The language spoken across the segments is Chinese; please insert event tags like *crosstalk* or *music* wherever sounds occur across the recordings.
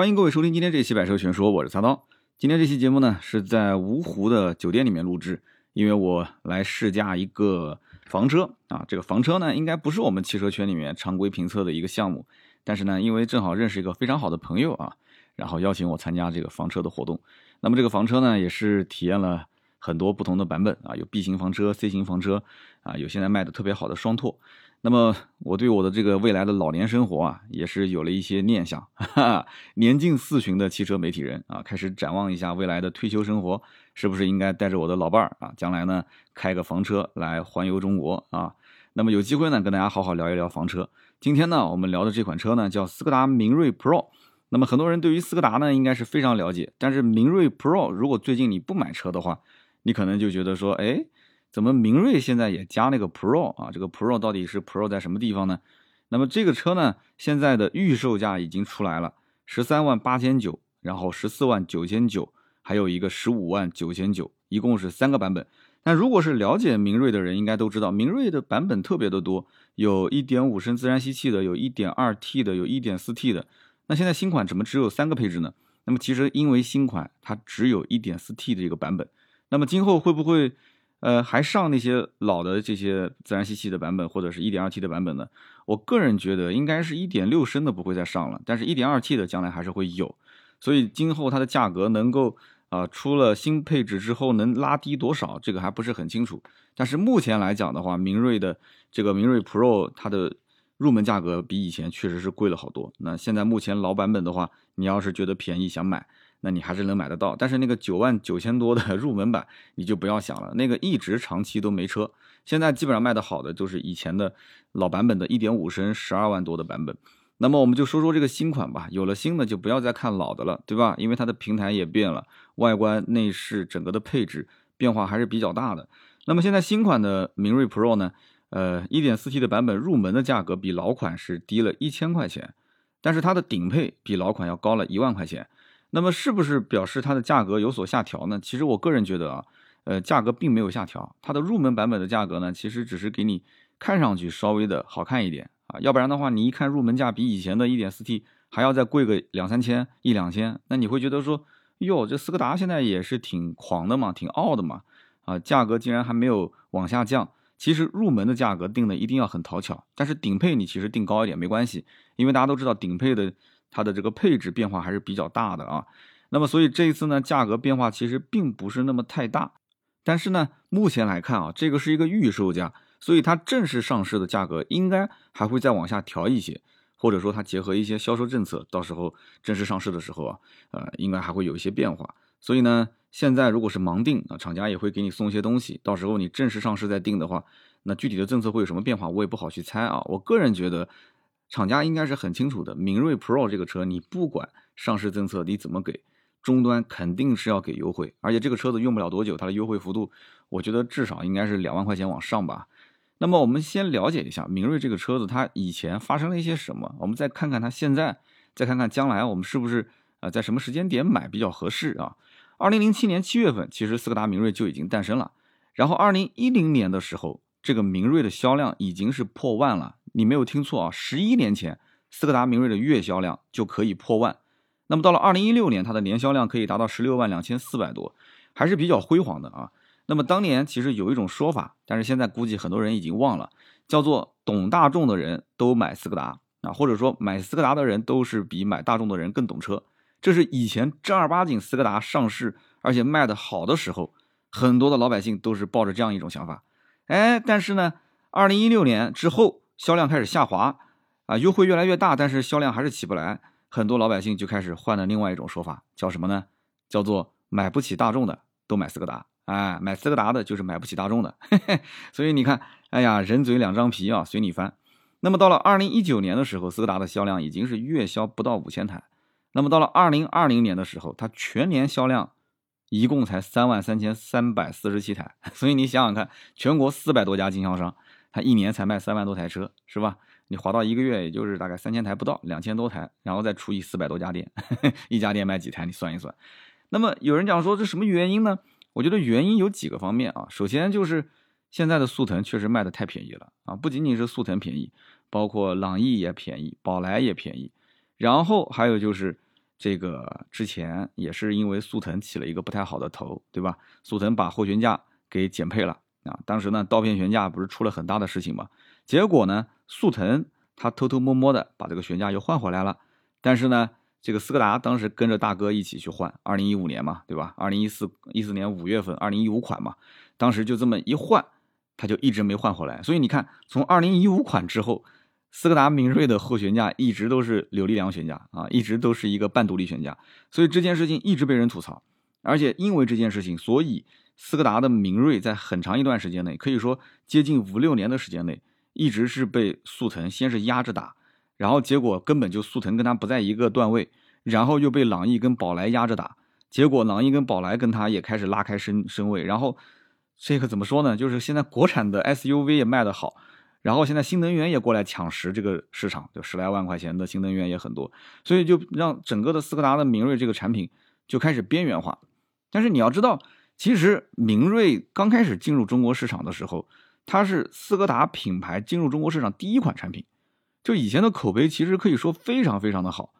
欢迎各位收听今天这期《百车全说》，我是擦刀。今天这期节目呢是在芜湖的酒店里面录制，因为我来试驾一个房车啊。这个房车呢应该不是我们汽车圈里面常规评测的一个项目，但是呢因为正好认识一个非常好的朋友啊，然后邀请我参加这个房车的活动。那么这个房车呢也是体验了很多不同的版本啊，有 B 型房车、C 型房车啊，有现在卖的特别好的双拓。那么我对我的这个未来的老年生活啊，也是有了一些念想。哈哈，年近四旬的汽车媒体人啊，开始展望一下未来的退休生活，是不是应该带着我的老伴儿啊，将来呢开个房车来环游中国啊？那么有机会呢，跟大家好好聊一聊房车。今天呢，我们聊的这款车呢，叫斯柯达明锐 Pro。那么很多人对于斯柯达呢，应该是非常了解，但是明锐 Pro 如果最近你不买车的话，你可能就觉得说，哎。怎么明锐现在也加那个 Pro 啊？这个 Pro 到底是 Pro 在什么地方呢？那么这个车呢，现在的预售价已经出来了，十三万八千九，然后十四万九千九，还有一个十五万九千九，一共是三个版本。但如果是了解明锐的人，应该都知道明锐的版本特别的多，有一点五升自然吸气的，有一点二 T 的，有一点四 T 的。那现在新款怎么只有三个配置呢？那么其实因为新款它只有一点四 T 的一个版本，那么今后会不会？呃，还上那些老的这些自然吸气的版本，或者是一点二 T 的版本呢？我个人觉得应该是一点六升的不会再上了，但是一点二 T 的将来还是会有，所以今后它的价格能够啊出了新配置之后能拉低多少，这个还不是很清楚。但是目前来讲的话，明锐的这个明锐 Pro 它的入门价格比以前确实是贵了好多。那现在目前老版本的话，你要是觉得便宜想买。那你还是能买得到，但是那个九万九千多的 *laughs* 入门版你就不要想了，那个一直长期都没车。现在基本上卖的好的就是以前的老版本的1.5升十二万多的版本。那么我们就说说这个新款吧，有了新的就不要再看老的了，对吧？因为它的平台也变了，外观、内饰整个的配置变化还是比较大的。那么现在新款的明锐 Pro 呢，呃，1.4T 的版本入门的价格比老款是低了一千块钱，但是它的顶配比老款要高了一万块钱。那么是不是表示它的价格有所下调呢？其实我个人觉得啊，呃，价格并没有下调，它的入门版本的价格呢，其实只是给你看上去稍微的好看一点啊，要不然的话，你一看入门价比以前的一点四 T 还要再贵个两三千一两千，那你会觉得说，哟，这斯柯达现在也是挺狂的嘛，挺傲的嘛，啊，价格竟然还没有往下降。其实入门的价格定的一定要很讨巧，但是顶配你其实定高一点没关系，因为大家都知道顶配的。它的这个配置变化还是比较大的啊，那么所以这一次呢，价格变化其实并不是那么太大，但是呢，目前来看啊，这个是一个预售价，所以它正式上市的价格应该还会再往下调一些，或者说它结合一些销售政策，到时候正式上市的时候啊，呃，应该还会有一些变化。所以呢，现在如果是盲定啊，厂家也会给你送一些东西，到时候你正式上市再定的话，那具体的政策会有什么变化，我也不好去猜啊。我个人觉得。厂家应该是很清楚的，明锐 Pro 这个车，你不管上市政策你怎么给，终端肯定是要给优惠，而且这个车子用不了多久，它的优惠幅度，我觉得至少应该是两万块钱往上吧。那么我们先了解一下明锐这个车子，它以前发生了一些什么，我们再看看它现在，再看看将来我们是不是啊在什么时间点买比较合适啊？二零零七年七月份，其实斯柯达明锐就已经诞生了，然后二零一零年的时候，这个明锐的销量已经是破万了。你没有听错啊！十一年前，斯柯达明锐的月销量就可以破万。那么到了二零一六年，它的年销量可以达到十六万两千四百多，还是比较辉煌的啊。那么当年其实有一种说法，但是现在估计很多人已经忘了，叫做懂大众的人都买斯柯达啊，或者说买斯柯达的人都是比买大众的人更懂车。这是以前正儿八经斯柯达上市而且卖的好的时候，很多的老百姓都是抱着这样一种想法。哎，但是呢，二零一六年之后。销量开始下滑，啊，优惠越来越大，但是销量还是起不来，很多老百姓就开始换了另外一种说法，叫什么呢？叫做买不起大众的都买斯柯达，哎，买斯柯达的就是买不起大众的，嘿嘿。所以你看，哎呀，人嘴两张皮啊，随你翻。那么到了二零一九年的时候，斯柯达的销量已经是月销不到五千台，那么到了二零二零年的时候，它全年销量一共才三万三千三百四十七台，*laughs* 所以你想想看，全国四百多家经销商。他一年才卖三万多台车，是吧？你划到一个月，也就是大概三千台不到，两千多台，然后再除以四百多家店，*laughs* 一家店卖几台？你算一算。那么有人讲说这什么原因呢？我觉得原因有几个方面啊。首先就是现在的速腾确实卖的太便宜了啊，不仅仅是速腾便宜，包括朗逸也便宜，宝来也便宜。然后还有就是这个之前也是因为速腾起了一个不太好的头，对吧？速腾把后悬架给减配了啊，当时呢刀片悬架不是出了很大的事情嘛？结果呢，速腾他偷偷摸摸的把这个悬架又换回来了，但是呢，这个斯柯达当时跟着大哥一起去换，二零一五年嘛，对吧？二零一四一四年五月份，二零一五款嘛，当时就这么一换，他就一直没换回来，所以你看，从二零一五款之后。斯柯达明锐的后悬架一直都是扭力梁悬架啊，一直都是一个半独立悬架，所以这件事情一直被人吐槽。而且因为这件事情，所以斯柯达的明锐在很长一段时间内，可以说接近五六年的时间内，一直是被速腾先是压着打，然后结果根本就速腾跟他不在一个段位，然后又被朗逸跟宝来压着打，结果朗逸跟宝来跟他也开始拉开身身位，然后这个怎么说呢？就是现在国产的 SUV 也卖得好。然后现在新能源也过来抢食这个市场，就十来万块钱的新能源也很多，所以就让整个的斯柯达的明锐这个产品就开始边缘化。但是你要知道，其实明锐刚开始进入中国市场的时候，它是斯柯达品牌进入中国市场第一款产品，就以前的口碑其实可以说非常非常的好，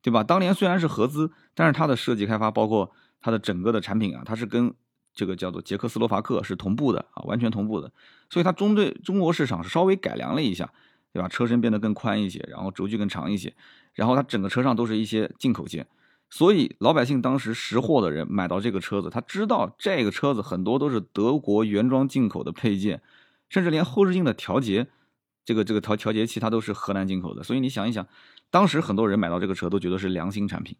对吧？当年虽然是合资，但是它的设计开发，包括它的整个的产品啊，它是跟。这个叫做捷克斯洛伐克是同步的啊，完全同步的，所以它中对中国市场是稍微改良了一下，对吧？车身变得更宽一些，然后轴距更长一些，然后它整个车上都是一些进口件，所以老百姓当时识货的人买到这个车子，他知道这个车子很多都是德国原装进口的配件，甚至连后视镜的调节，这个这个调调节器它都是荷兰进口的，所以你想一想，当时很多人买到这个车都觉得是良心产品，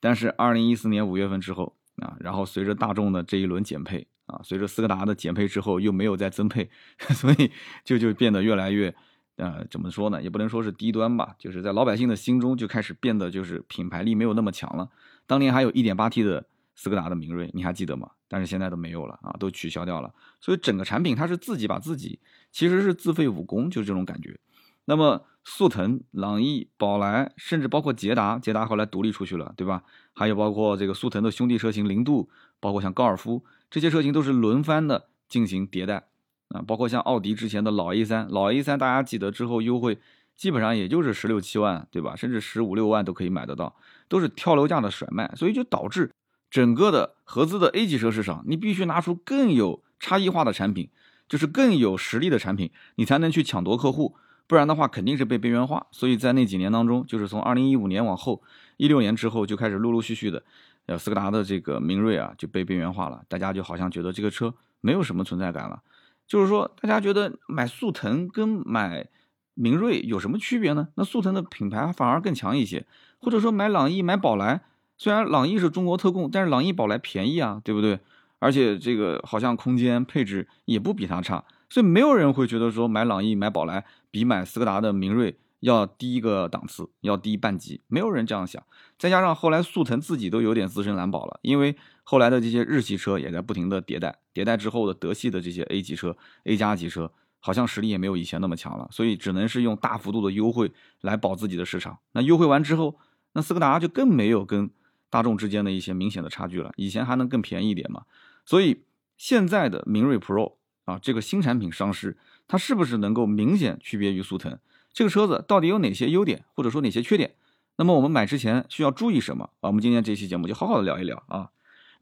但是二零一四年五月份之后。啊，然后随着大众的这一轮减配啊，随着斯柯达的减配之后又没有再增配，*laughs* 所以就就变得越来越，呃，怎么说呢？也不能说是低端吧，就是在老百姓的心中就开始变得就是品牌力没有那么强了。当年还有一点八 T 的斯柯达的明锐，你还记得吗？但是现在都没有了啊，都取消掉了。所以整个产品它是自己把自己其实是自废武功，就是这种感觉。那么速腾、朗逸、宝来，甚至包括捷达，捷达后来独立出去了，对吧？还有包括这个速腾的兄弟车型零度，包括像高尔夫这些车型都是轮番的进行迭代啊。包括像奥迪之前的老 A 三，老 A 三大家记得之后优惠基本上也就是十六七万，对吧？甚至十五六万都可以买得到，都是跳楼价的甩卖，所以就导致整个的合资的 A 级车市场，你必须拿出更有差异化的产品，就是更有实力的产品，你才能去抢夺客户。不然的话，肯定是被边缘化。所以在那几年当中，就是从二零一五年往后，一六年之后就开始陆陆续续的，呃，斯柯达的这个明锐啊就被边缘化了。大家就好像觉得这个车没有什么存在感了。就是说，大家觉得买速腾跟买明锐有什么区别呢？那速腾的品牌反而更强一些。或者说买朗逸、买宝来，虽然朗逸是中国特供，但是朗逸、宝来便宜啊，对不对？而且这个好像空间配置也不比它差。所以没有人会觉得说买朗逸、买宝来比买斯柯达的明锐要低一个档次，要低半级，没有人这样想。再加上后来速腾自己都有点自身难保了，因为后来的这些日系车也在不停的迭代，迭代之后的德系的这些 A 级车、A 加级车，好像实力也没有以前那么强了，所以只能是用大幅度的优惠来保自己的市场。那优惠完之后，那斯柯达就更没有跟大众之间的一些明显的差距了，以前还能更便宜一点嘛。所以现在的明锐 Pro。啊，这个新产品上市，它是不是能够明显区别于速腾？这个车子到底有哪些优点，或者说哪些缺点？那么我们买之前需要注意什么？啊，我们今天这期节目就好好的聊一聊啊。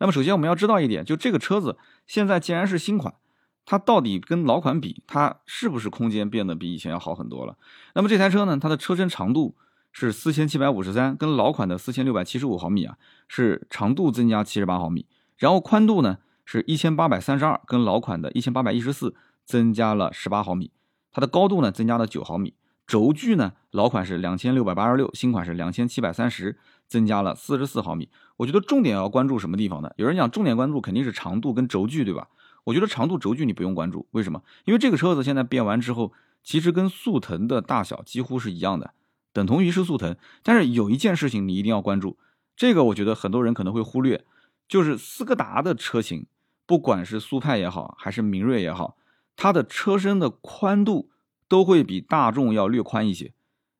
那么首先我们要知道一点，就这个车子现在既然是新款，它到底跟老款比，它是不是空间变得比以前要好很多了？那么这台车呢，它的车身长度是四千七百五十三，跟老款的四千六百七十五毫米啊，是长度增加七十八毫米，然后宽度呢？是一千八百三十二，跟老款的一千八百一十四增加了十八毫米，它的高度呢增加了九毫米，轴距呢老款是两千六百八十六，新款是两千七百三十，增加了四十四毫米。我觉得重点要关注什么地方呢？有人讲重点关注肯定是长度跟轴距，对吧？我觉得长度轴距你不用关注，为什么？因为这个车子现在变完之后，其实跟速腾的大小几乎是一样的，等同于是速腾。但是有一件事情你一定要关注，这个我觉得很多人可能会忽略，就是斯柯达的车型。不管是速派也好，还是明锐也好，它的车身的宽度都会比大众要略宽一些。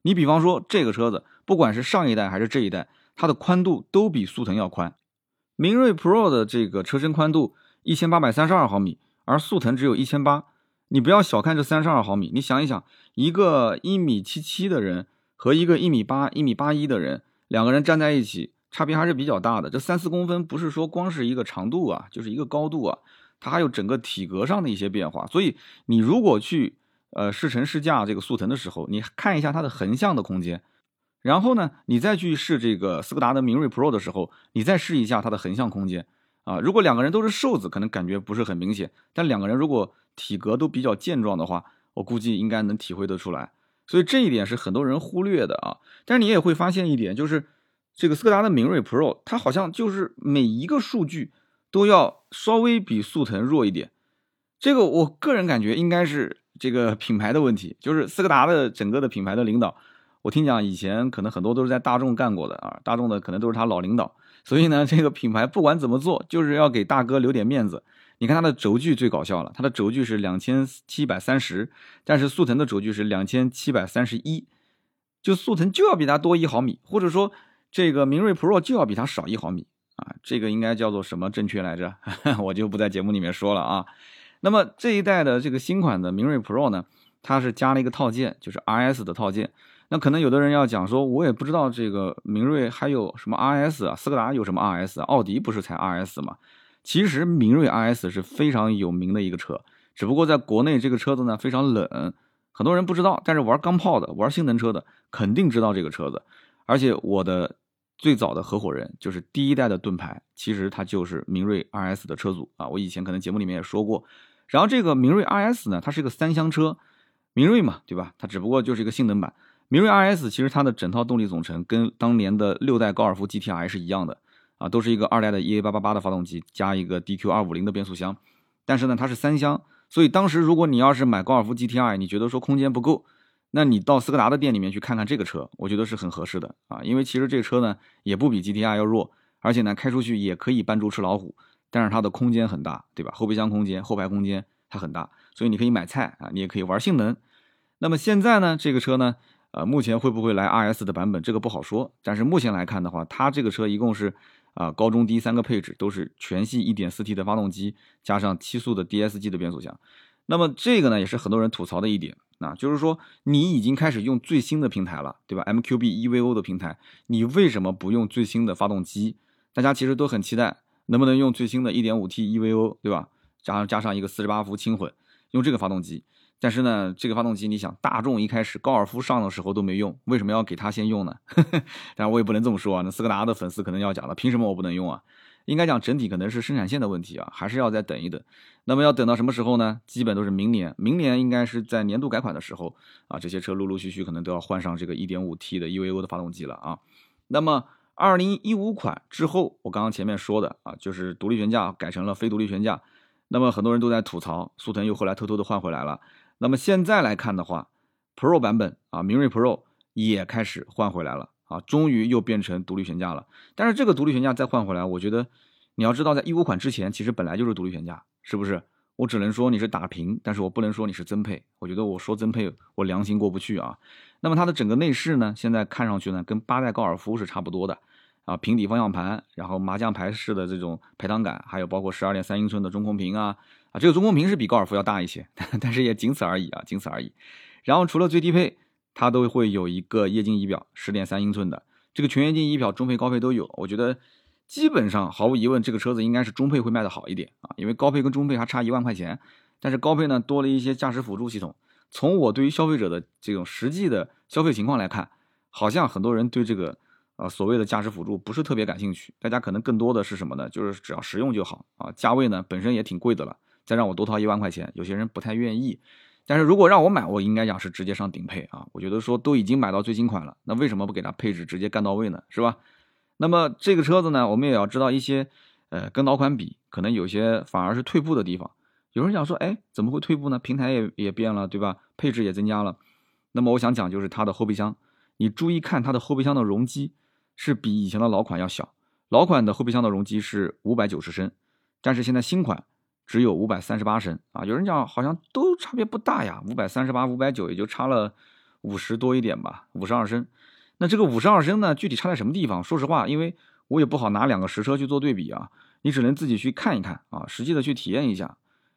你比方说这个车子，不管是上一代还是这一代，它的宽度都比速腾要宽。明锐 Pro 的这个车身宽度一千八百三十二毫米，而速腾只有一千八。你不要小看这三十二毫米，你想一想，一个一米七七的人和一个一米八、一米八一的人，两个人站在一起，差别还是比较大的。这三四公分不是说光是一个长度啊，就是一个高度啊，它还有整个体格上的一些变化。所以你如果去呃试乘试驾这个速腾的时候，你看一下它的横向的空间，然后呢，你再去试这个斯柯达的明锐 Pro 的时候，你再试一下它的横向空间啊。如果两个人都是瘦子，可能感觉不是很明显，但两个人如果体格都比较健壮的话，我估计应该能体会得出来。所以这一点是很多人忽略的啊，但是你也会发现一点，就是这个斯柯达的明锐 Pro，它好像就是每一个数据都要稍微比速腾弱一点。这个我个人感觉应该是这个品牌的问题，就是斯柯达的整个的品牌的领导，我听讲以前可能很多都是在大众干过的啊，大众的可能都是他老领导，所以呢，这个品牌不管怎么做，就是要给大哥留点面子。你看它的轴距最搞笑了，它的轴距是两千七百三十，但是速腾的轴距是两千七百三十一，就速腾就要比它多一毫米，或者说这个明锐 Pro 就要比它少一毫米啊，这个应该叫做什么正确来着？*laughs* 我就不在节目里面说了啊。那么这一代的这个新款的明锐 Pro 呢，它是加了一个套件，就是 RS 的套件。那可能有的人要讲说，我也不知道这个明锐还有什么 RS 啊，斯柯达有什么 RS 啊？奥迪不是才 RS 吗？其实明锐 RS 是非常有名的一个车，只不过在国内这个车子呢非常冷，很多人不知道。但是玩钢炮的、玩性能车的肯定知道这个车子。而且我的最早的合伙人就是第一代的盾牌，其实它就是明锐 RS 的车主啊。我以前可能节目里面也说过。然后这个明锐 RS 呢，它是一个三厢车，明锐嘛，对吧？它只不过就是一个性能版。明锐 RS 其实它的整套动力总成跟当年的六代高尔夫 GTI 是一样的。啊，都是一个二代的 EA888 的发动机加一个 DQ250 的变速箱，但是呢，它是三厢，所以当时如果你要是买高尔夫 GTI，你觉得说空间不够，那你到斯柯达的店里面去看看这个车，我觉得是很合适的啊，因为其实这个车呢也不比 GTI 要弱，而且呢开出去也可以扮猪吃老虎，但是它的空间很大，对吧？后备箱空间、后排空间它很大，所以你可以买菜啊，你也可以玩性能。那么现在呢，这个车呢，呃，目前会不会来 RS 的版本，这个不好说，但是目前来看的话，它这个车一共是。啊，高中低三个配置都是全系 1.4T 的发动机，加上七速的 DSG 的变速箱。那么这个呢，也是很多人吐槽的一点啊，就是说你已经开始用最新的平台了，对吧？MQB EVO 的平台，你为什么不用最新的发动机？大家其实都很期待，能不能用最新的 1.5T EVO，对吧？加上加上一个48伏轻混，用这个发动机。但是呢，这个发动机，你想，大众一开始高尔夫上的时候都没用，为什么要给他先用呢？*laughs* 但我也不能这么说啊。那斯柯达的粉丝可能要讲了，凭什么我不能用啊？应该讲整体可能是生产线的问题啊，还是要再等一等。那么要等到什么时候呢？基本都是明年，明年应该是在年度改款的时候啊，这些车陆陆续续可能都要换上这个 1.5T 的 EVO 的发动机了啊。那么2015款之后，我刚刚前面说的啊，就是独立悬架改成了非独立悬架，那么很多人都在吐槽，速腾又后来偷偷的换回来了。那么现在来看的话，Pro 版本啊，明锐 Pro 也开始换回来了啊，终于又变成独立悬架了。但是这个独立悬架再换回来，我觉得你要知道，在一五款之前其实本来就是独立悬架，是不是？我只能说你是打平，但是我不能说你是增配。我觉得我说增配，我良心过不去啊。那么它的整个内饰呢，现在看上去呢，跟八代高尔夫是差不多的啊，平底方向盘，然后麻将牌式的这种排档杆，还有包括十二点三英寸的中控屏啊。啊，这个中控屏是比高尔夫要大一些，但是也仅此而已啊，仅此而已。然后除了最低配，它都会有一个液晶仪表，十点三英寸的这个全液晶仪表，中配高配都有。我觉得基本上毫无疑问，这个车子应该是中配会卖的好一点啊，因为高配跟中配还差一万块钱，但是高配呢多了一些驾驶辅助系统。从我对于消费者的这种实际的消费情况来看，好像很多人对这个呃所谓的驾驶辅助不是特别感兴趣，大家可能更多的是什么呢？就是只要实用就好啊，价位呢本身也挺贵的了。再让我多掏一万块钱，有些人不太愿意。但是如果让我买，我应该讲是直接上顶配啊。我觉得说都已经买到最新款了，那为什么不给它配置直接干到位呢？是吧？那么这个车子呢，我们也要知道一些，呃，跟老款比，可能有些反而是退步的地方。有人讲说，哎，怎么会退步呢？平台也也变了，对吧？配置也增加了。那么我想讲就是它的后备箱，你注意看它的后备箱的容积是比以前的老款要小。老款的后备箱的容积是五百九十升，但是现在新款。只有五百三十八升啊！有人讲好像都差别不大呀，五百三十八、五百九也就差了五十多一点吧，五十二升。那这个五十二升呢，具体差在什么地方？说实话，因为我也不好拿两个实车去做对比啊，你只能自己去看一看啊，实际的去体验一下。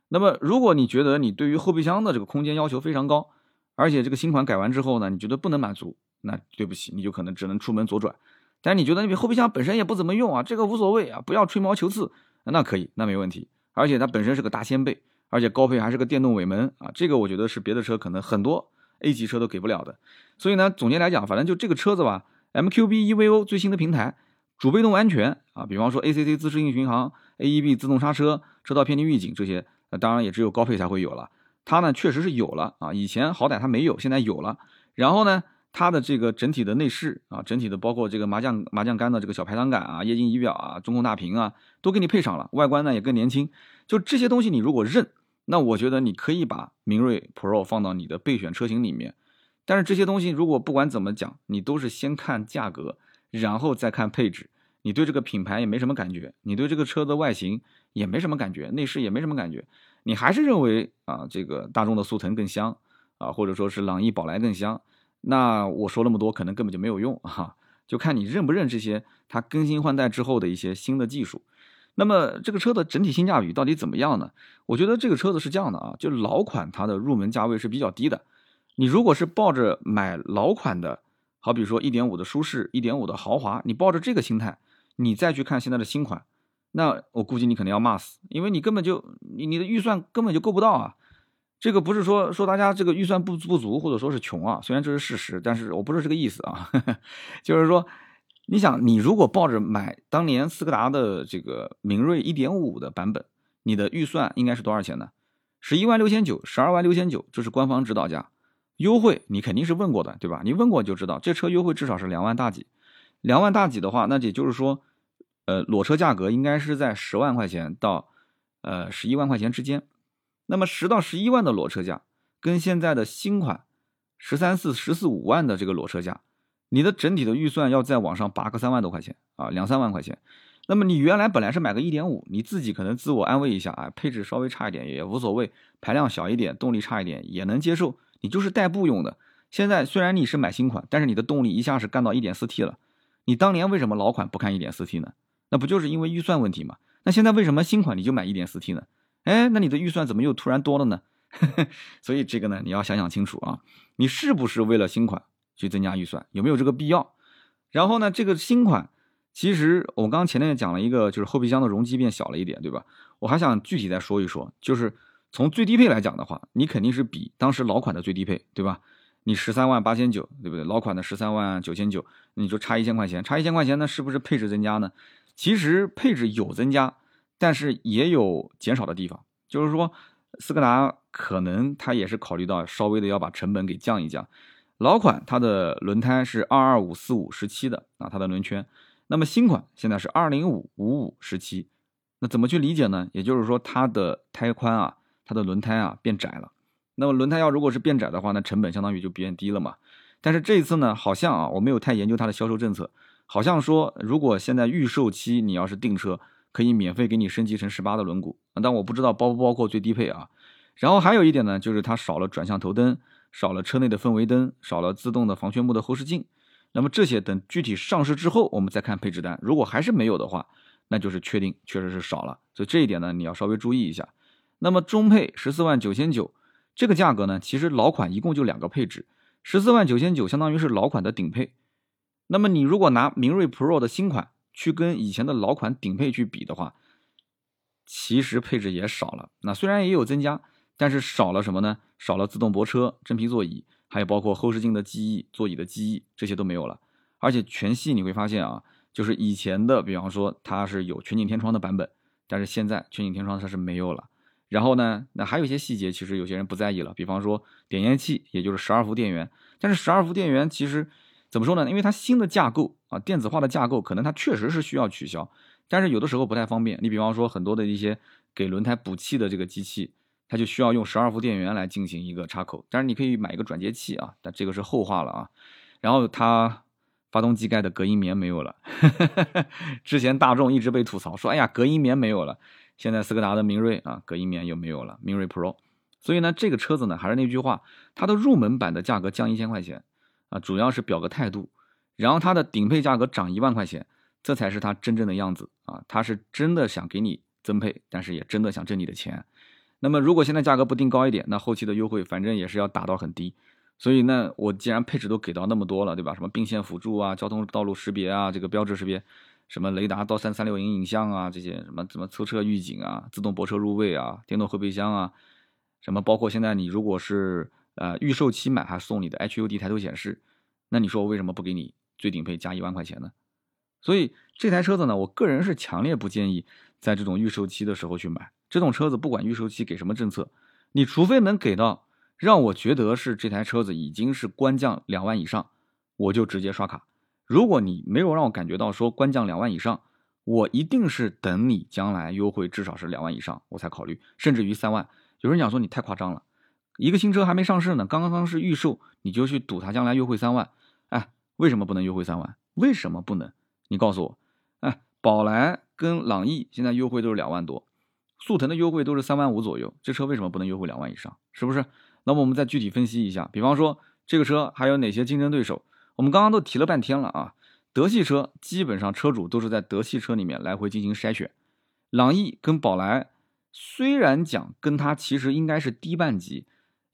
那么，如果你觉得你对于后备箱的这个空间要求非常高，而且这个新款改完之后呢，你觉得不能满足，那对不起，你就可能只能出门左转。但你觉得你后备箱本身也不怎么用啊，这个无所谓啊，不要吹毛求疵，那可以，那没问题。而且它本身是个大掀背，而且高配还是个电动尾门啊，这个我觉得是别的车可能很多 A 级车都给不了的。所以呢，总结来讲，反正就这个车子吧，MQB EVO 最新的平台，主被动安全啊，比方说 ACC 自适应巡航、AEB 自动刹车、车道偏离预警这些，那当然也只有高配才会有了。它呢确实是有了啊，以前好歹它没有，现在有了。然后呢，它的这个整体的内饰啊，整体的包括这个麻将麻将杆的这个小排挡杆啊、液晶仪表啊、中控大屏啊，都给你配上了。外观呢也更年轻。就这些东西，你如果认，那我觉得你可以把明锐 Pro 放到你的备选车型里面。但是这些东西如果不管怎么讲，你都是先看价格，然后再看配置。你对这个品牌也没什么感觉，你对这个车的外形也没什么感觉，内饰也没什么感觉。你还是认为啊，这个大众的速腾更香啊，或者说是朗逸、宝来更香，那我说那么多可能根本就没有用哈，就看你认不认这些它更新换代之后的一些新的技术。那么这个车的整体性价比到底怎么样呢？我觉得这个车子是这样的啊，就老款它的入门价位是比较低的，你如果是抱着买老款的，好比说1.5的舒适、1.5的豪华，你抱着这个心态，你再去看现在的新款。那我估计你肯定要骂死，因为你根本就你你的预算根本就够不到啊！这个不是说说大家这个预算不不足或者说是穷啊，虽然这是事实，但是我不是这个意思啊，*laughs* 就是说，你想你如果抱着买当年斯柯达的这个明锐一点五的版本，你的预算应该是多少钱呢？十一万六千九，十二万六千九，这是官方指导价，优惠你肯定是问过的，对吧？你问过就知道，这车优惠至少是两万大几，两万大几的话，那也就是说。呃，裸车价格应该是在十万块钱到，呃十一万块钱之间。那么十到十一万的裸车价，跟现在的新款十三四、十四五万的这个裸车价，你的整体的预算要再往上拔个三万多块钱啊，两三万块钱。那么你原来本来是买个一点五，你自己可能自我安慰一下啊，配置稍微差一点也无所谓，排量小一点，动力差一点也能接受，你就是代步用的。现在虽然你是买新款，但是你的动力一下是干到一点四 T 了，你当年为什么老款不看一点四 T 呢？那不就是因为预算问题吗？那现在为什么新款你就买 1.4T 呢？哎，那你的预算怎么又突然多了呢？*laughs* 所以这个呢，你要想想清楚啊，你是不是为了新款去增加预算，有没有这个必要？然后呢，这个新款其实我刚刚前面讲了一个，就是后备箱的容积变小了一点，对吧？我还想具体再说一说，就是从最低配来讲的话，你肯定是比当时老款的最低配，对吧？你十三万八千九，对不对？老款的十三万九千九，你就差一千块钱，差一千块钱，那是不是配置增加呢？其实配置有增加，但是也有减少的地方。就是说，斯柯达可能它也是考虑到稍微的要把成本给降一降。老款它的轮胎是二二五四五十七的啊，它的轮圈。那么新款现在是二零五五五十七。那怎么去理解呢？也就是说，它的胎宽啊，它的轮胎啊变窄了。那么轮胎要如果是变窄的话，那成本相当于就变低了嘛。但是这一次呢，好像啊，我没有太研究它的销售政策。好像说，如果现在预售期你要是订车，可以免费给你升级成十八的轮毂，但我不知道包不包括最低配啊。然后还有一点呢，就是它少了转向头灯，少了车内的氛围灯，少了自动的防眩目的后视镜。那么这些等具体上市之后，我们再看配置单。如果还是没有的话，那就是确定确实是少了。所以这一点呢，你要稍微注意一下。那么中配十四万九千九这个价格呢，其实老款一共就两个配置，十四万九千九相当于是老款的顶配。那么你如果拿明锐 Pro 的新款去跟以前的老款顶配去比的话，其实配置也少了。那虽然也有增加，但是少了什么呢？少了自动泊车、真皮座椅，还有包括后视镜的记忆、座椅的记忆，这些都没有了。而且全系你会发现啊，就是以前的，比方说它是有全景天窗的版本，但是现在全景天窗它是没有了。然后呢，那还有一些细节，其实有些人不在意了，比方说点烟器，也就是十二伏电源，但是十二伏电源其实。怎么说呢？因为它新的架构啊，电子化的架构，可能它确实是需要取消，但是有的时候不太方便。你比方说很多的一些给轮胎补气的这个机器，它就需要用十二伏电源来进行一个插口。但是你可以买一个转接器啊，但这个是后话了啊。然后它发动机盖的隔音棉没有了，*laughs* 之前大众一直被吐槽说，哎呀，隔音棉没有了。现在斯柯达的明锐啊，隔音棉又没有了，明锐 Pro。所以呢，这个车子呢，还是那句话，它的入门版的价格降一千块钱。啊，主要是表个态度，然后它的顶配价格涨一万块钱，这才是它真正的样子啊！它是真的想给你增配，但是也真的想挣你的钱。那么如果现在价格不定高一点，那后期的优惠反正也是要打到很低。所以呢，我既然配置都给到那么多了，对吧？什么并线辅助啊、交通道路识别啊、这个标志识别，什么雷达倒三三六零影像啊，这些什么什么侧车预警啊、自动泊车入位啊、电动后备箱啊，什么包括现在你如果是呃预售期买还送你的 HUD 抬头显示，那你说我为什么不给你最顶配加一万块钱呢？所以这台车子呢，我个人是强烈不建议在这种预售期的时候去买这种车子，不管预售期给什么政策，你除非能给到。让我觉得是这台车子已经是官降两万以上，我就直接刷卡。如果你没有让我感觉到说官降两万以上，我一定是等你将来优惠至少是两万以上我才考虑，甚至于三万。有人讲说你太夸张了，一个新车还没上市呢，刚刚是预售，你就去赌它将来优惠三万？哎，为什么不能优惠三万？为什么不能？你告诉我。哎，宝来跟朗逸现在优惠都是两万多，速腾的优惠都是三万五左右，这车为什么不能优惠两万以上？是不是？那么我们再具体分析一下，比方说这个车还有哪些竞争对手？我们刚刚都提了半天了啊。德系车基本上车主都是在德系车里面来回进行筛选。朗逸跟宝来虽然讲跟它其实应该是低半级，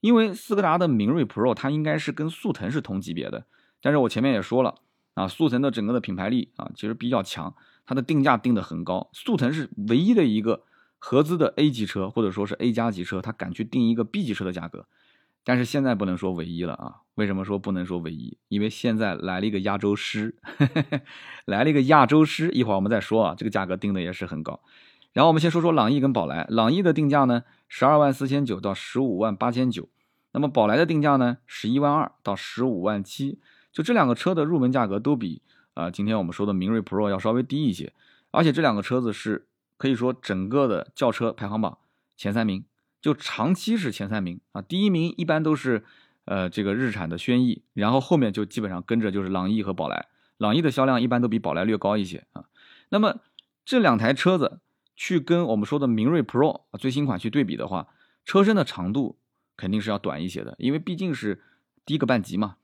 因为斯柯达的明锐 Pro 它应该是跟速腾是同级别的。但是我前面也说了啊，速腾的整个的品牌力啊其实比较强，它的定价定的很高。速腾是唯一的一个合资的 A 级车或者说是 A 加级车，它敢去定一个 B 级车的价格。但是现在不能说唯一了啊？为什么说不能说唯一？因为现在来了一个亚洲狮，*laughs* 来了一个亚洲狮，一会儿我们再说啊。这个价格定的也是很高。然后我们先说说朗逸跟宝来，朗逸的定价呢，十二万四千九到十五万八千九，那么宝来的定价呢，十一万二到十五万七。就这两个车的入门价格都比啊今天我们说的明锐 Pro 要稍微低一些，而且这两个车子是可以说整个的轿车排行榜前三名。就长期是前三名啊，第一名一般都是，呃，这个日产的轩逸，然后后面就基本上跟着就是朗逸和宝来，朗逸的销量一般都比宝来略高一些啊。那么这两台车子去跟我们说的明锐 Pro 最新款去对比的话，车身的长度肯定是要短一些的，因为毕竟是低个半级嘛，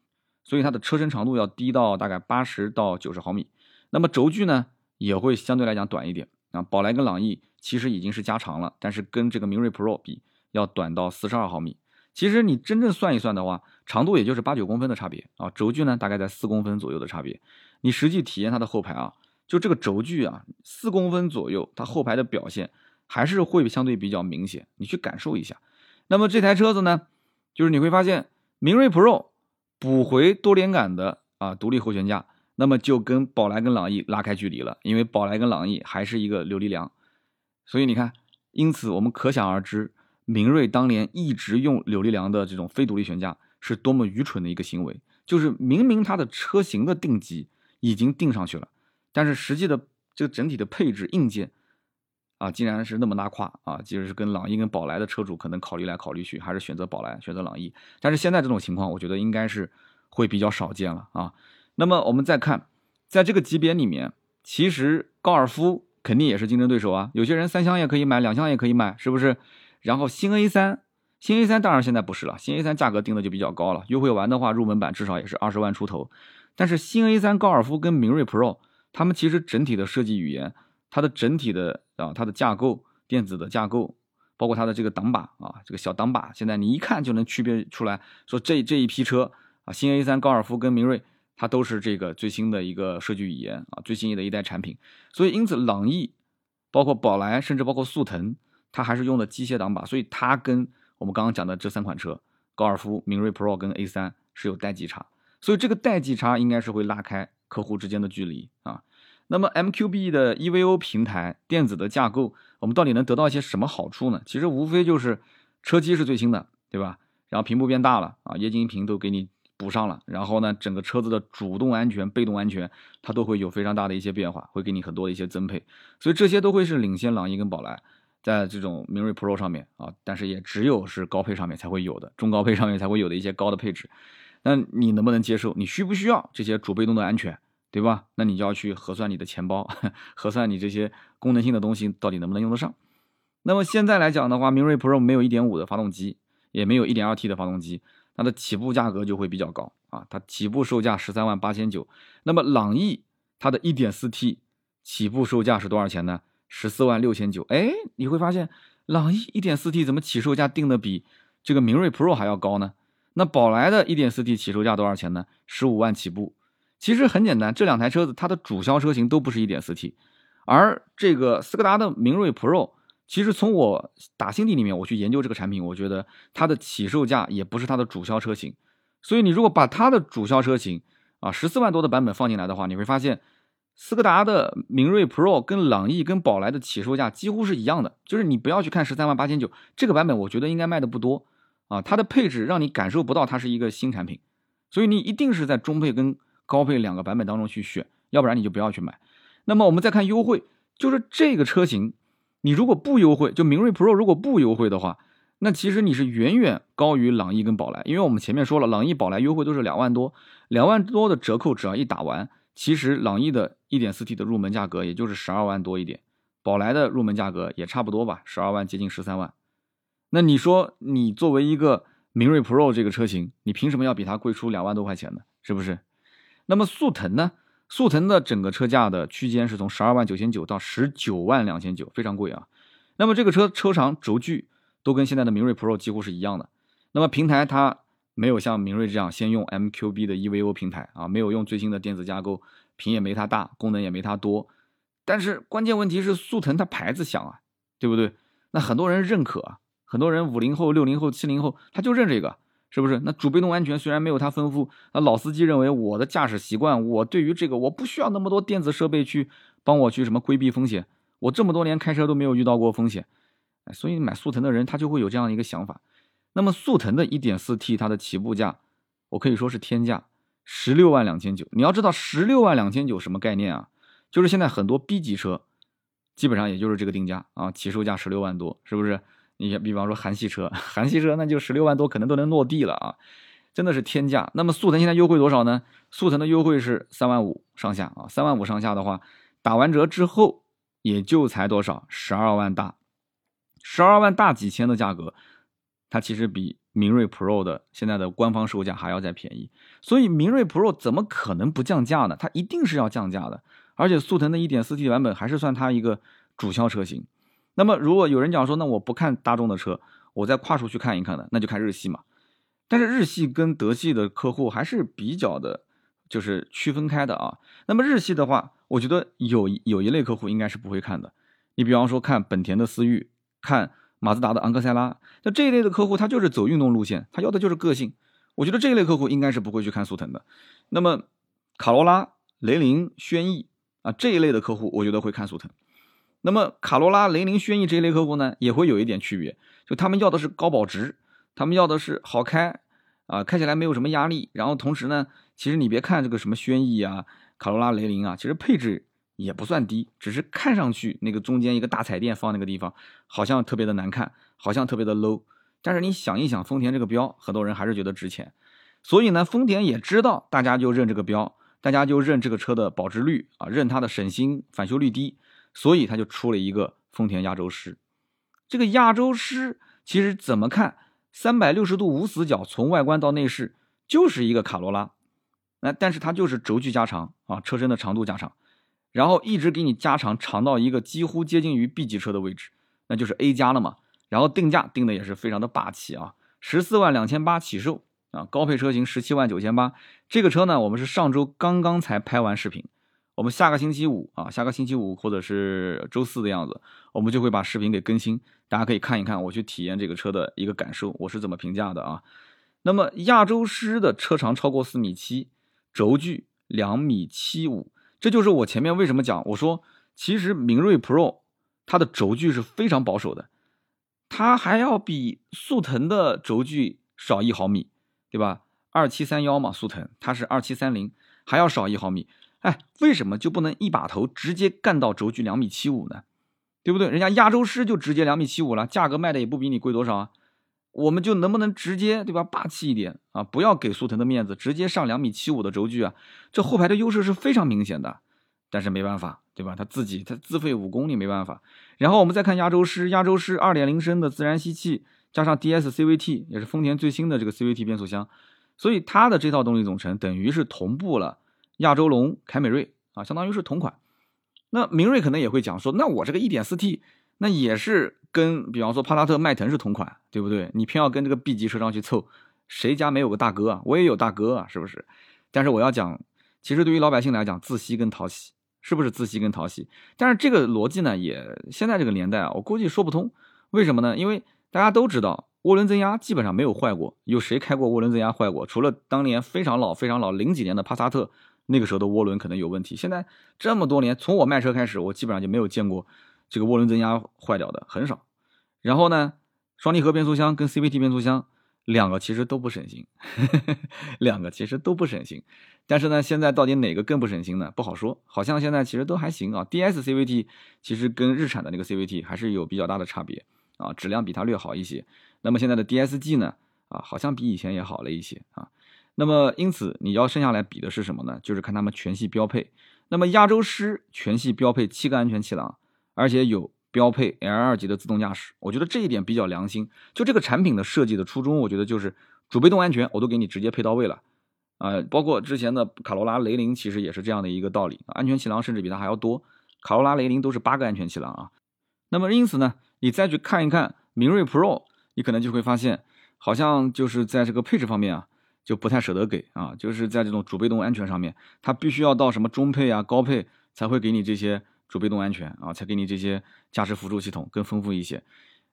所以它的车身长度要低到大概八十到九十毫米。那么轴距呢也会相对来讲短一点啊。宝来跟朗逸其实已经是加长了，但是跟这个明锐 Pro 比。要短到四十二毫米，其实你真正算一算的话，长度也就是八九公分的差别啊，轴距呢大概在四公分左右的差别。你实际体验它的后排啊，就这个轴距啊，四公分左右，它后排的表现还是会相对比较明显。你去感受一下。那么这台车子呢，就是你会发现，明锐 Pro 补回多连杆的啊独立后悬架，那么就跟宝来跟朗逸拉开距离了，因为宝来跟朗逸还是一个扭力梁，所以你看，因此我们可想而知。明锐当年一直用柳力梁的这种非独立悬架，是多么愚蠢的一个行为！就是明明它的车型的定级已经定上去了，但是实际的这个整体的配置硬件啊，竟然是那么拉胯啊！即使是跟朗逸跟宝来的车主可能考虑来考虑去，还是选择宝来，选择朗逸。但是现在这种情况，我觉得应该是会比较少见了啊。那么我们再看，在这个级别里面，其实高尔夫肯定也是竞争对手啊。有些人三厢也可以买，两厢也可以买，是不是？然后新 A 三，新 A 三当然现在不是了，新 A 三价格定的就比较高了，优惠完的话，入门版至少也是二十万出头。但是新 A 三高尔夫跟明锐 Pro，它们其实整体的设计语言，它的整体的啊，它的架构，电子的架构，包括它的这个挡把啊，这个小挡把，现在你一看就能区别出来，说这这一批车啊，新 A 三高尔夫跟明锐，它都是这个最新的一个设计语言啊，最新的一代产品。所以因此，朗逸，包括宝来，甚至包括速腾。它还是用的机械挡把，所以它跟我们刚刚讲的这三款车，高尔夫、明锐 Pro 跟 A3 是有代际差，所以这个代际差应该是会拉开客户之间的距离啊。那么 MQB 的 EVO 平台电子的架构，我们到底能得到一些什么好处呢？其实无非就是车机是最新的，对吧？然后屏幕变大了啊，液晶屏都给你补上了，然后呢，整个车子的主动安全、被动安全，它都会有非常大的一些变化，会给你很多的一些增配，所以这些都会是领先朗逸跟宝来。在这种明锐 Pro 上面啊，但是也只有是高配上面才会有的，中高配上面才会有的一些高的配置。那你能不能接受？你需不需要这些主被动的安全，对吧？那你就要去核算你的钱包，*laughs* 核算你这些功能性的东西到底能不能用得上。那么现在来讲的话，明锐 Pro 没有1.5的发动机，也没有 1.2T 的发动机，它的起步价格就会比较高啊，它起步售价十三万八千九。那么朗逸它的 1.4T 起步售价是多少钱呢？十四万六千九，哎，你会发现朗逸一点四 T 怎么起售价定的比这个明锐 Pro 还要高呢？那宝来的 1.4T 起售价多少钱呢？十五万起步。其实很简单，这两台车子它的主销车型都不是 1.4T，而这个斯柯达的明锐 Pro，其实从我打心底里面我去研究这个产品，我觉得它的起售价也不是它的主销车型。所以你如果把它的主销车型啊十四万多的版本放进来的话，你会发现斯柯达的明锐 Pro 跟朗逸跟宝来的起售价几乎是一样的。就是你不要去看十三万八千九这个版本，我觉得应该卖的不多啊，它的配置让你感受不到它是一个新产品，所以你一定是在中配跟高配两个版本当中去选，要不然你就不要去买。那么我们再看优惠，就是这个车型，你如果不优惠，就明锐 Pro 如果不优惠的话，那其实你是远远高于朗逸跟宝来，因为我们前面说了，朗逸、宝来优惠都是两万多，两万多的折扣只要一打完，其实朗逸的 1.4T 的入门价格也就是十二万多一点，宝来的入门价格也差不多吧，十二万接近十三万。那你说你作为一个明锐 Pro 这个车型，你凭什么要比它贵出两万多块钱呢？是不是？那么速腾呢？速腾的整个车价的区间是从十二万九千九到十九万两千九，非常贵啊。那么这个车车长、轴距都跟现在的明锐 Pro 几乎是一样的。那么平台它没有像明锐这样先用 MQB 的 EVO 平台啊，没有用最新的电子架构，屏也没它大，功能也没它多。但是关键问题是速腾它牌子响啊，对不对？那很多人认可啊，很多人五零后、六零后、七零后他就认这个。是不是？那主被动安全虽然没有它丰富，那老司机认为我的驾驶习惯，我对于这个我不需要那么多电子设备去帮我去什么规避风险，我这么多年开车都没有遇到过风险，哎所以买速腾的人他就会有这样一个想法。那么速腾的 1.4T 它的起步价，我可以说是天价，十六万两千九。你要知道十六万两千九什么概念啊？就是现在很多 B 级车，基本上也就是这个定价啊，起售价十六万多，是不是？你比方说韩系车，*laughs* 韩系车那就十六万多，可能都能落地了啊，真的是天价。那么速腾现在优惠多少呢？速腾的优惠是三万五上下啊，三万五上下的话，打完折之后也就才多少？十二万大，十二万大几千的价格，它其实比明锐 Pro 的现在的官方售价还要再便宜。所以明锐 Pro 怎么可能不降价呢？它一定是要降价的。而且速腾的 1.4T 版本还是算它一个主销车型。那么，如果有人讲说，那我不看大众的车，我再跨出去看一看的，那就看日系嘛。但是日系跟德系的客户还是比较的，就是区分开的啊。那么日系的话，我觉得有有一类客户应该是不会看的。你比方说看本田的思域，看马自达的昂克赛拉，那这一类的客户他就是走运动路线，他要的就是个性。我觉得这一类客户应该是不会去看速腾的。那么卡罗拉、雷凌、轩逸啊这一类的客户，我觉得会看速腾。那么卡罗拉、雷凌、轩逸这一类客户呢，也会有一点区别，就他们要的是高保值，他们要的是好开，啊，开起来没有什么压力。然后同时呢，其实你别看这个什么轩逸啊、卡罗拉、雷凌啊，其实配置也不算低，只是看上去那个中间一个大彩电放那个地方，好像特别的难看，好像特别的 low。但是你想一想，丰田这个标，很多人还是觉得值钱。所以呢，丰田也知道大家就认这个标，大家就认这个车的保值率啊，认它的省心、返修率低。所以他就出了一个丰田亚洲狮，这个亚洲狮其实怎么看，三百六十度无死角，从外观到内饰就是一个卡罗拉，那但是它就是轴距加长啊，车身的长度加长，然后一直给你加长长到一个几乎接近于 B 级车的位置，那就是 A 加了嘛。然后定价定的也是非常的霸气啊，十四万两千八起售啊，高配车型十七万九千八。这个车呢，我们是上周刚刚才拍完视频。我们下个星期五啊，下个星期五或者是周四的样子，我们就会把视频给更新，大家可以看一看我去体验这个车的一个感受，我是怎么评价的啊？那么亚洲狮的车长超过四米七，轴距两米七五，这就是我前面为什么讲，我说其实明锐 Pro 它的轴距是非常保守的，它还要比速腾的轴距少一毫米，对吧？二七三幺嘛，速腾它是二七三零，还要少一毫米。哎，为什么就不能一把头直接干到轴距两米七五呢？对不对？人家亚洲狮就直接两米七五了，价格卖的也不比你贵多少啊。我们就能不能直接对吧，霸气一点啊？不要给速腾的面子，直接上两米七五的轴距啊？这后排的优势是非常明显的。但是没办法，对吧？他自己他自废武功，你没办法。然后我们再看亚洲狮，亚洲狮二点零升的自然吸气加上 DS CVT，也是丰田最新的这个 CVT 变速箱，所以它的这套动力总成等于是同步了。亚洲龙、凯美瑞啊，相当于是同款。那明锐可能也会讲说，那我这个 1.4T，那也是跟比方说帕萨特、迈腾是同款，对不对？你偏要跟这个 B 级车商去凑，谁家没有个大哥啊？我也有大哥啊，是不是？但是我要讲，其实对于老百姓来讲，自吸跟讨喜，是不是自吸跟讨喜？但是这个逻辑呢，也现在这个年代啊，我估计说不通。为什么呢？因为大家都知道，涡轮增压基本上没有坏过，有谁开过涡轮增压坏过？除了当年非常老、非常老零几年的帕萨特，那个时候的涡轮可能有问题。现在这么多年，从我卖车开始，我基本上就没有见过这个涡轮增压坏掉的，很少。然后呢，双离合变速箱跟 CVT 变速箱。两个其实都不省心，两个其实都不省心，但是呢，现在到底哪个更不省心呢？不好说，好像现在其实都还行啊。DS CVT 其实跟日产的那个 CVT 还是有比较大的差别啊，质量比它略好一些。那么现在的 DSG 呢，啊，好像比以前也好了一些啊。那么因此你要剩下来比的是什么呢？就是看他们全系标配。那么亚洲狮全系标配七个安全气囊，而且有。标配 L 二级的自动驾驶，我觉得这一点比较良心。就这个产品的设计的初衷，我觉得就是主被动安全我都给你直接配到位了，啊，包括之前的卡罗拉雷凌其实也是这样的一个道理，安全气囊甚至比它还要多。卡罗拉雷凌都是八个安全气囊啊。那么因此呢，你再去看一看明锐 Pro，你可能就会发现，好像就是在这个配置方面啊，就不太舍得给啊，就是在这种主被动安全上面，它必须要到什么中配啊、高配才会给你这些。主被动安全啊，才给你这些驾驶辅助系统更丰富一些。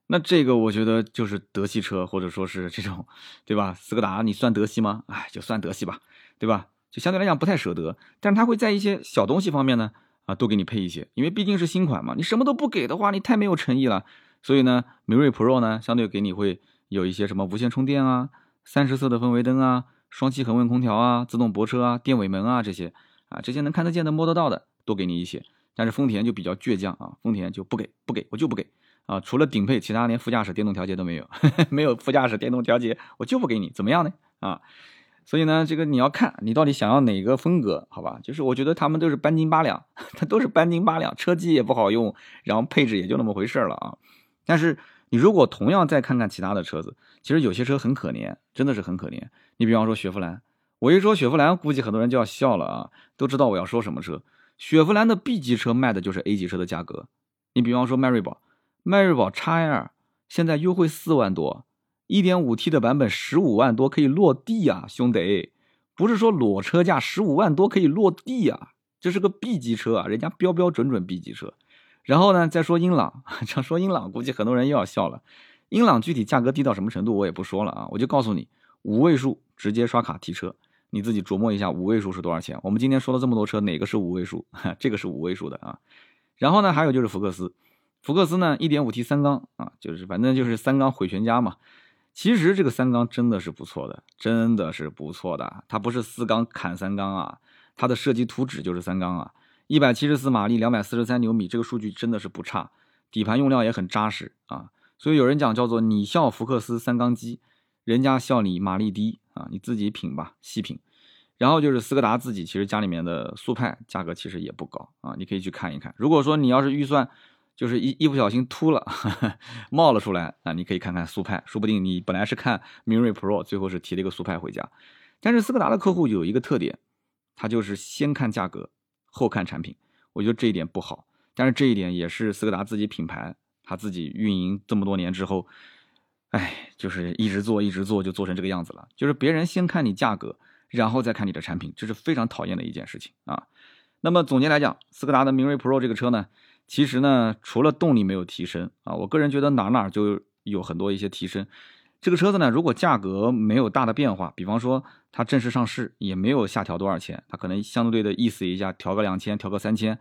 那这个我觉得就是德系车，或者说是这种，对吧？斯柯达你算德系吗？哎，就算德系吧，对吧？就相对来讲不太舍得，但是它会在一些小东西方面呢，啊，多给你配一些，因为毕竟是新款嘛。你什么都不给的话，你太没有诚意了。所以呢，明锐 Pro 呢，相对给你会有一些什么无线充电啊、三十色的氛围灯啊、双气恒温空调啊、自动泊车啊、电尾门啊这些啊，这些能看得见的、摸得到的，多给你一些。但是丰田就比较倔强啊，丰田就不给不给，我就不给啊！除了顶配，其他连副驾驶电动调节都没有，*laughs* 没有副驾驶电动调节，我就不给你，怎么样呢？啊！所以呢，这个你要看你到底想要哪个风格，好吧？就是我觉得他们都是半斤八两，*laughs* 它都是半斤八两，车机也不好用，然后配置也就那么回事了啊！但是你如果同样再看看其他的车子，其实有些车很可怜，真的是很可怜。你比方说雪佛兰，我一说雪佛兰，估计很多人就要笑了啊，都知道我要说什么车。雪佛兰的 B 级车卖的就是 A 级车的价格，你比方说迈锐宝，迈锐宝 XL 现在优惠四万多，1.5T 的版本十五万多可以落地啊，兄弟，不是说裸车价十五万多可以落地啊，这是个 B 级车啊，人家标标准准 B 级车。然后呢，再说英朗，*laughs* 这说英朗，估计很多人又要笑了。英朗具体价格低到什么程度我也不说了啊，我就告诉你，五位数直接刷卡提车。你自己琢磨一下，五位数是多少钱？我们今天说了这么多车，哪个是五位数？*laughs* 这个是五位数的啊。然后呢，还有就是福克斯，福克斯呢，1.5T 三缸啊，就是反正就是三缸毁全家嘛。其实这个三缸真的是不错的，真的是不错的。它不是四缸砍三缸啊，它的设计图纸就是三缸啊。174马力，243牛米，这个数据真的是不差。底盘用料也很扎实啊，所以有人讲叫做你笑福克斯三缸机，人家笑你马力低啊，你自己品吧，细品。然后就是斯柯达自己，其实家里面的速派价格其实也不高啊，你可以去看一看。如果说你要是预算就是一一不小心秃了 *laughs* 冒了出来啊，你可以看看速派，说不定你本来是看明锐 Pro，最后是提了一个速派回家。但是斯柯达的客户有一个特点，他就是先看价格后看产品，我觉得这一点不好。但是这一点也是斯柯达自己品牌，他自己运营这么多年之后，哎，就是一直做一直做就做成这个样子了，就是别人先看你价格。然后再看你的产品，这是非常讨厌的一件事情啊。那么总结来讲，斯柯达的明锐 Pro 这个车呢，其实呢，除了动力没有提升啊，我个人觉得哪哪就有很多一些提升。这个车子呢，如果价格没有大的变化，比方说它正式上市也没有下调多少钱，它可能相对的意思一下调个两千，调个三千。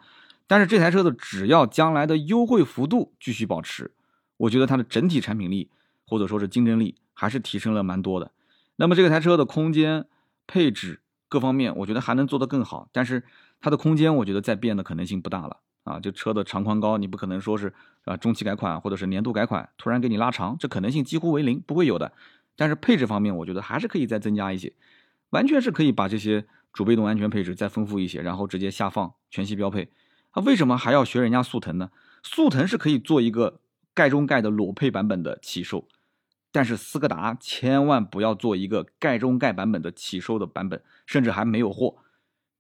但是这台车子只要将来的优惠幅度继续保持，我觉得它的整体产品力或者说是竞争力还是提升了蛮多的。那么这台车的空间。配置各方面，我觉得还能做得更好，但是它的空间，我觉得再变的可能性不大了啊！就车的长宽高，你不可能说是啊中期改款或者是年度改款突然给你拉长，这可能性几乎为零，不会有的。但是配置方面，我觉得还是可以再增加一些，完全是可以把这些主被动安全配置再丰富一些，然后直接下放全系标配。啊，为什么还要学人家速腾呢？速腾是可以做一个盖中盖的裸配版本的起售。但是斯柯达千万不要做一个盖中盖版本的起售的版本，甚至还没有货，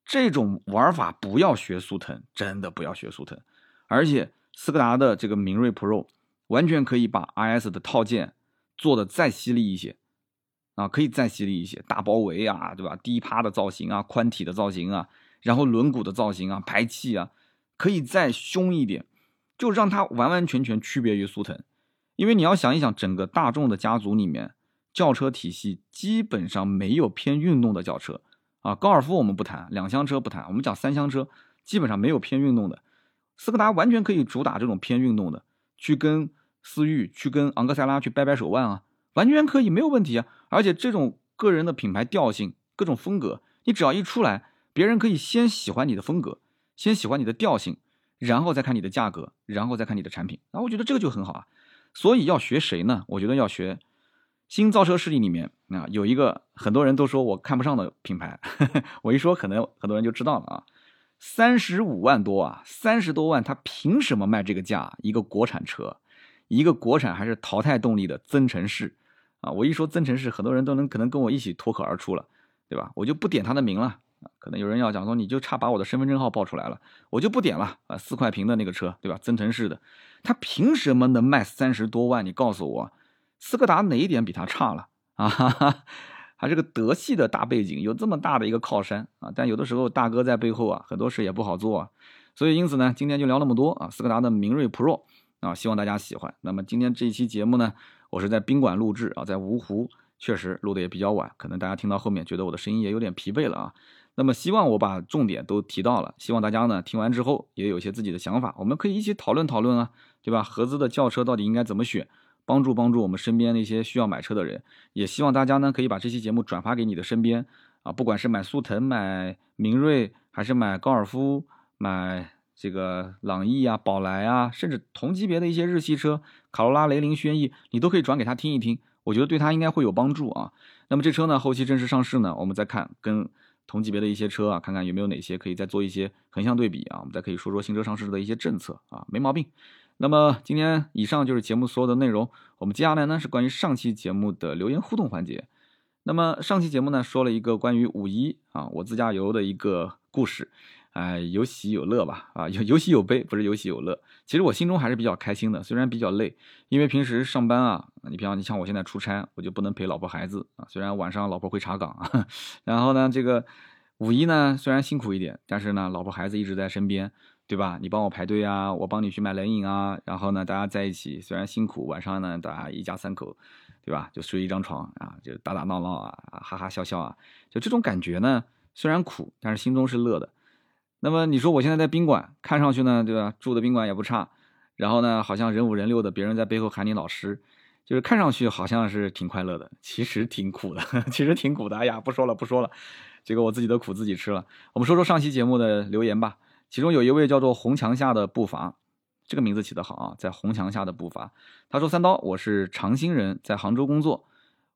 这种玩法不要学速腾，真的不要学速腾。而且斯柯达的这个明锐 Pro 完全可以把 IS 的套件做的再犀利一些，啊，可以再犀利一些，大包围啊，对吧？低趴的造型啊，宽体的造型啊，然后轮毂的造型啊，排气啊，可以再凶一点，就让它完完全全区别于速腾。因为你要想一想，整个大众的家族里面，轿车体系基本上没有偏运动的轿车啊。高尔夫我们不谈，两厢车不谈，我们讲三厢车，基本上没有偏运动的。斯柯达完全可以主打这种偏运动的，去跟思域、去跟昂克赛拉去掰掰手腕啊，完全可以，没有问题啊。而且这种个人的品牌调性、各种风格，你只要一出来，别人可以先喜欢你的风格，先喜欢你的调性，然后再看你的价格，然后再看你的产品。那我觉得这个就很好啊。所以要学谁呢？我觉得要学新造车势力里面啊，有一个很多人都说我看不上的品牌，*laughs* 我一说可能很多人就知道了啊。三十五万多啊，三十多万，他凭什么卖这个价？一个国产车，一个国产还是淘汰动力的增程式啊！我一说增程式，很多人都能可能跟我一起脱口而出了，对吧？我就不点他的名了啊。可能有人要讲说，你就差把我的身份证号报出来了，我就不点了啊。四块屏的那个车，对吧？增程式的，他凭什么能卖三十多万？你告诉我，斯柯达哪一点比它差了啊？哈哈。还是个德系的大背景，有这么大的一个靠山啊！但有的时候大哥在背后啊，很多事也不好做啊。所以因此呢，今天就聊那么多啊。斯柯达的明锐 Pro 啊，希望大家喜欢。那么今天这一期节目呢，我是在宾馆录制啊，在芜湖，确实录的也比较晚，可能大家听到后面觉得我的声音也有点疲惫了啊。那么希望我把重点都提到了，希望大家呢听完之后也有些自己的想法，我们可以一起讨论讨论啊，对吧？合资的轿车到底应该怎么选？帮助帮助我们身边那些需要买车的人，也希望大家呢可以把这期节目转发给你的身边啊，不管是买速腾、买明锐，还是买高尔夫、买这个朗逸啊、宝来啊，甚至同级别的一些日系车，卡罗拉、雷凌、轩逸，你都可以转给他听一听，我觉得对他应该会有帮助啊。那么这车呢，后期正式上市呢，我们再看跟同级别的一些车啊，看看有没有哪些可以再做一些横向对比啊，我们再可以说说新车上市的一些政策啊，没毛病。那么今天以上就是节目所有的内容。我们接下来呢是关于上期节目的留言互动环节。那么上期节目呢说了一个关于五一啊我自驾游的一个故事，哎有喜有乐吧啊有有喜有悲，不是有喜有乐。其实我心中还是比较开心的，虽然比较累，因为平时上班啊，你比方你像我现在出差，我就不能陪老婆孩子啊。虽然晚上老婆会查岗啊，*laughs* 然后呢这个五一呢虽然辛苦一点，但是呢老婆孩子一直在身边。对吧？你帮我排队啊，我帮你去买冷饮啊，然后呢，大家在一起，虽然辛苦，晚上呢，大家一家三口，对吧？就睡一张床啊，就打打闹闹啊，哈哈笑笑啊，就这种感觉呢，虽然苦，但是心中是乐的。那么你说我现在在宾馆，看上去呢，对吧？住的宾馆也不差，然后呢，好像人五人六的，别人在背后喊你老师，就是看上去好像是挺快乐的，其实挺苦的，*laughs* 其实挺苦的。哎呀，不说了，不说了，这个我自己的苦自己吃了。我们说说上期节目的留言吧。其中有一位叫做红墙下的步伐，这个名字起得好啊，在红墙下的步伐。他说：“三刀，我是长兴人，在杭州工作。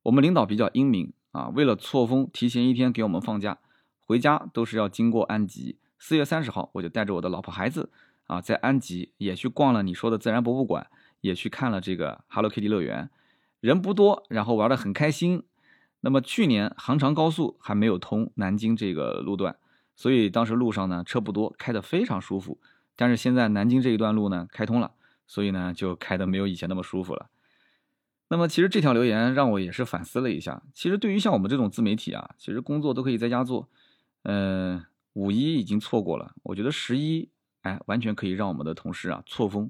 我们领导比较英明啊，为了错峰，提前一天给我们放假，回家都是要经过安吉。四月三十号，我就带着我的老婆孩子啊，在安吉也去逛了你说的自然博物馆，也去看了这个 Hello Kitty 乐园，人不多，然后玩的很开心。那么去年杭长高速还没有通南京这个路段。”所以当时路上呢车不多，开得非常舒服。但是现在南京这一段路呢开通了，所以呢就开得没有以前那么舒服了。那么其实这条留言让我也是反思了一下。其实对于像我们这种自媒体啊，其实工作都可以在家做。嗯，五一已经错过了，我觉得十一哎完全可以让我们的同事啊错峰，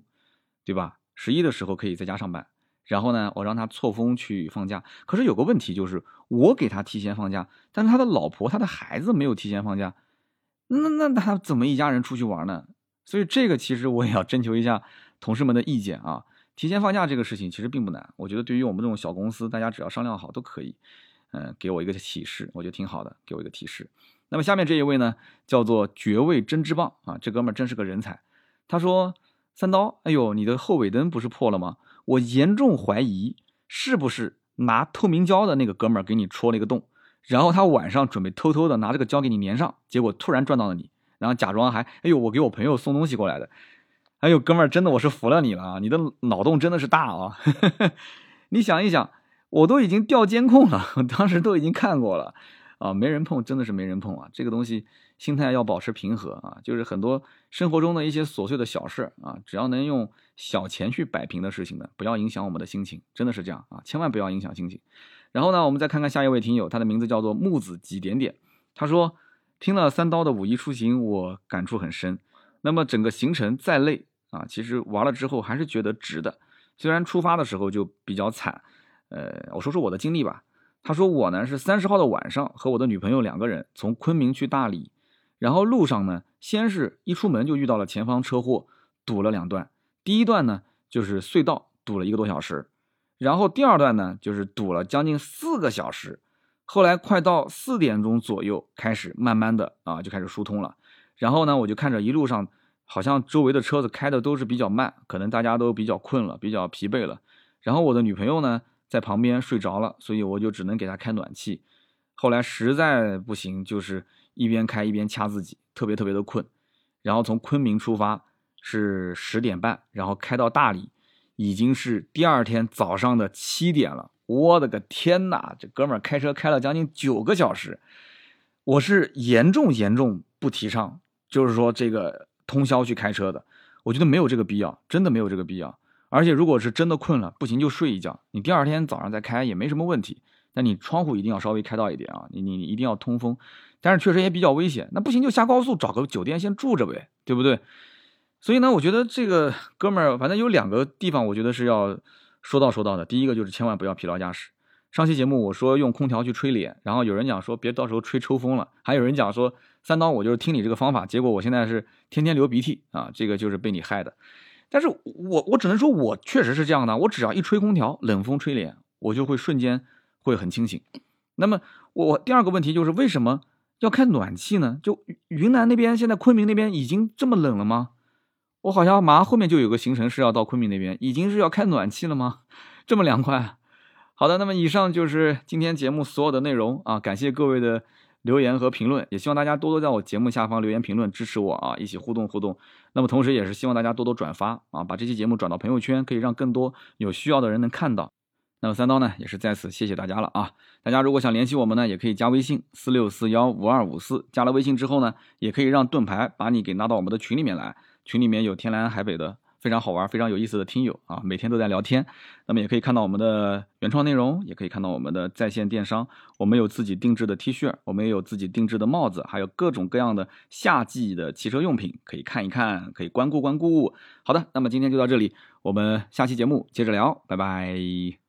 对吧？十一的时候可以在家上班，然后呢我让他错峰去放假。可是有个问题就是，我给他提前放假，但是他的老婆他的孩子没有提前放假。那那他怎么一家人出去玩呢？所以这个其实我也要征求一下同事们的意见啊。提前放假这个事情其实并不难，我觉得对于我们这种小公司，大家只要商量好都可以。嗯，给我一个提示，我觉得挺好的，给我一个提示。那么下面这一位呢，叫做绝味针织棒啊，这哥们儿真是个人才。他说：“三刀，哎呦，你的后尾灯不是破了吗？我严重怀疑是不是拿透明胶的那个哥们儿给你戳了一个洞。”然后他晚上准备偷偷的拿这个胶给你粘上，结果突然撞到了你，然后假装还哎呦我给我朋友送东西过来的，哎呦哥们儿真的我是服了你了，你的脑洞真的是大啊，*laughs* 你想一想，我都已经调监控了，当时都已经看过了啊，没人碰真的是没人碰啊，这个东西心态要保持平和啊，就是很多生活中的一些琐碎的小事啊，只要能用小钱去摆平的事情呢，不要影响我们的心情，真的是这样啊，千万不要影响心情。然后呢，我们再看看下一位听友，他的名字叫做木子几点点，他说听了三刀的五一出行，我感触很深。那么整个行程再累啊，其实玩了之后还是觉得值的。虽然出发的时候就比较惨，呃，我说说我的经历吧。他说我呢是三十号的晚上和我的女朋友两个人从昆明去大理，然后路上呢，先是一出门就遇到了前方车祸，堵了两段。第一段呢就是隧道堵了一个多小时，然后第二段呢就是堵了将近四个小时。后来快到四点钟左右开始慢慢的啊就开始疏通了。然后呢我就看着一路上好像周围的车子开的都是比较慢，可能大家都比较困了，比较疲惫了。然后我的女朋友呢？在旁边睡着了，所以我就只能给她开暖气。后来实在不行，就是一边开一边掐自己，特别特别的困。然后从昆明出发是十点半，然后开到大理，已经是第二天早上的七点了。我的个天哪！这哥们儿开车开了将近九个小时。我是严重严重不提倡，就是说这个通宵去开车的，我觉得没有这个必要，真的没有这个必要。而且如果是真的困了，不行就睡一觉，你第二天早上再开也没什么问题。但你窗户一定要稍微开到一点啊，你你你一定要通风。但是确实也比较危险，那不行就下高速找个酒店先住着呗，对不对？所以呢，我觉得这个哥们儿反正有两个地方，我觉得是要说到说到的。第一个就是千万不要疲劳驾驶。上期节目我说用空调去吹脸，然后有人讲说别到时候吹抽风了，还有人讲说三刀我就是听你这个方法，结果我现在是天天流鼻涕啊，这个就是被你害的。但是我我只能说，我确实是这样的。我只要一吹空调，冷风吹脸，我就会瞬间会很清醒。那么我第二个问题就是，为什么要开暖气呢？就云南那边现在昆明那边已经这么冷了吗？我好像马上后面就有个行程是要到昆明那边，已经是要开暖气了吗？*laughs* 这么凉快？好的，那么以上就是今天节目所有的内容啊，感谢各位的。留言和评论，也希望大家多多在我节目下方留言评论支持我啊，一起互动互动。那么同时也是希望大家多多转发啊，把这期节目转到朋友圈，可以让更多有需要的人能看到。那么三刀呢，也是在此谢谢大家了啊！大家如果想联系我们呢，也可以加微信四六四幺五二五四。加了微信之后呢，也可以让盾牌把你给拉到我们的群里面来，群里面有天南海北的。非常好玩、非常有意思的听友啊，每天都在聊天。那么也可以看到我们的原创内容，也可以看到我们的在线电商。我们有自己定制的 T 恤，我们也有自己定制的帽子，还有各种各样的夏季的汽车用品，可以看一看，可以关顾关顾。好的，那么今天就到这里，我们下期节目接着聊，拜拜。